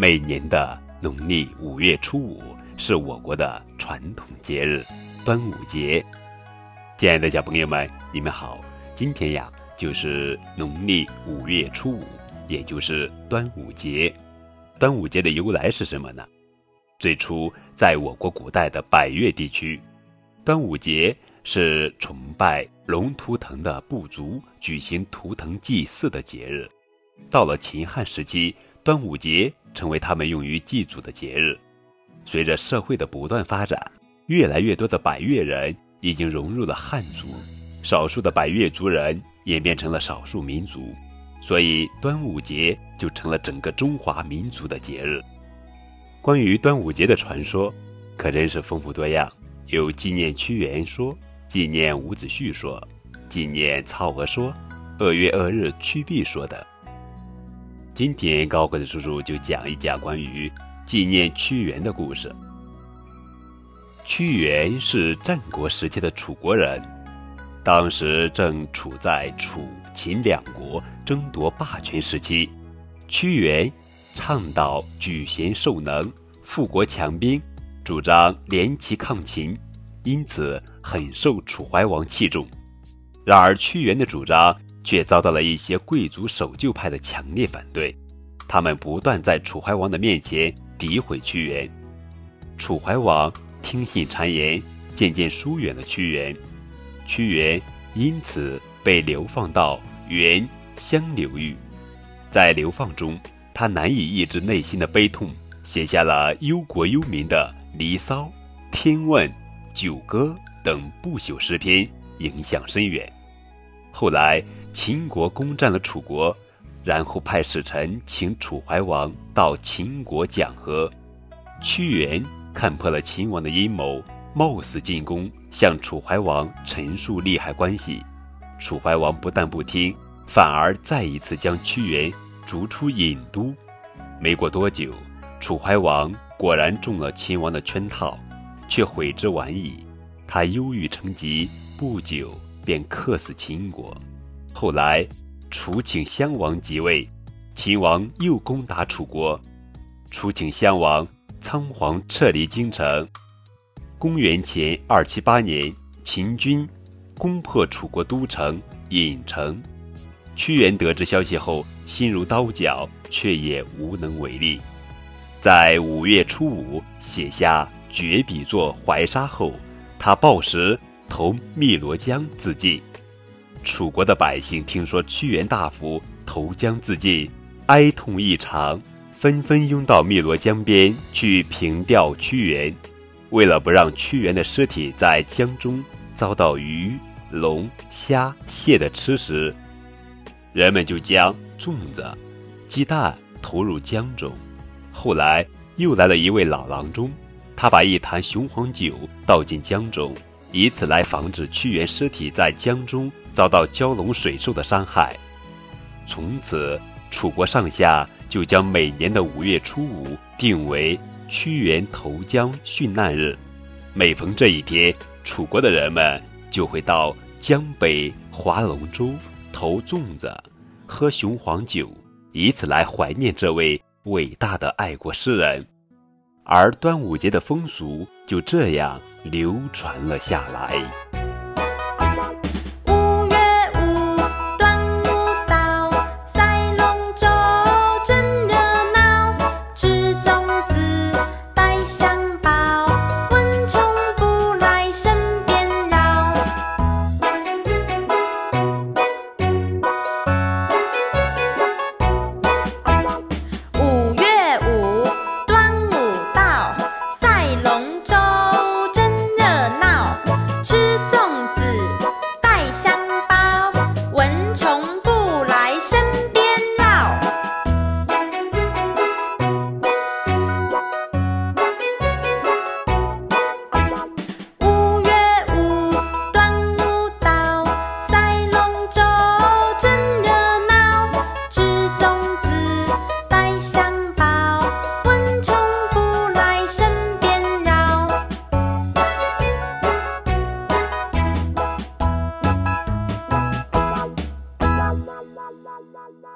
每年的农历五月初五是我国的传统节日——端午节。亲爱的小朋友们，你们好！今天呀，就是农历五月初五，也就是端午节。端午节的由来是什么呢？最初，在我国古代的百越地区，端午节是崇拜龙图腾的部族举行图腾祭祀的节日。到了秦汉时期，端午节成为他们用于祭祖的节日。随着社会的不断发展，越来越多的百越人已经融入了汉族，少数的百越族人演变成了少数民族，所以端午节就成了整个中华民族的节日。关于端午节的传说，可真是丰富多样，有纪念屈原说，纪念伍子胥说，纪念曹娥说，二月二日屈臂说等。今天高个子叔叔就讲一讲关于纪念屈原的故事。屈原是战国时期的楚国人，当时正处在楚秦两国争夺霸权时期。屈原倡导举贤授能、富国强兵，主张联齐抗秦，因此很受楚怀王器重。然而，屈原的主张。却遭到了一些贵族守旧派的强烈反对，他们不断在楚怀王的面前诋毁屈原。楚怀王听信谗言，渐渐疏远了屈原。屈原因此被流放到原乡流域，在流放中，他难以抑制内心的悲痛，写下了忧国忧民的《离骚》《天问》《九歌》等不朽诗篇，影响深远。后来。秦国攻占了楚国，然后派使臣请楚怀王到秦国讲和。屈原看破了秦王的阴谋，冒死进宫，向楚怀王陈述利害关系。楚怀王不但不听，反而再一次将屈原逐出郢都。没过多久，楚怀王果然中了秦王的圈套，却悔之晚矣。他忧郁成疾，不久便客死秦国。后来，楚顷襄王即位，秦王又攻打楚国，楚顷襄王仓皇撤离京城。公元前二七八年，秦军攻破楚国都城郢城。屈原得知消息后，心如刀绞，却也无能为力。在五月初五写下绝笔作《怀沙》后，他暴食投汨罗江自尽。楚国的百姓听说屈原大夫投江自尽，哀痛异常，纷纷拥到汨罗江边去凭吊屈原。为了不让屈原的尸体在江中遭到鱼、龙、虾、蟹的吃食，人们就将粽子、鸡蛋投入江中。后来又来了一位老郎中，他把一坛雄黄酒倒进江中，以此来防止屈原尸体在江中。遭到蛟龙水兽的伤害，从此楚国上下就将每年的五月初五定为屈原投江殉难日。每逢这一天，楚国的人们就会到江北划龙舟、投粽子、喝雄黄酒，以此来怀念这位伟大的爱国诗人。而端午节的风俗就这样流传了下来。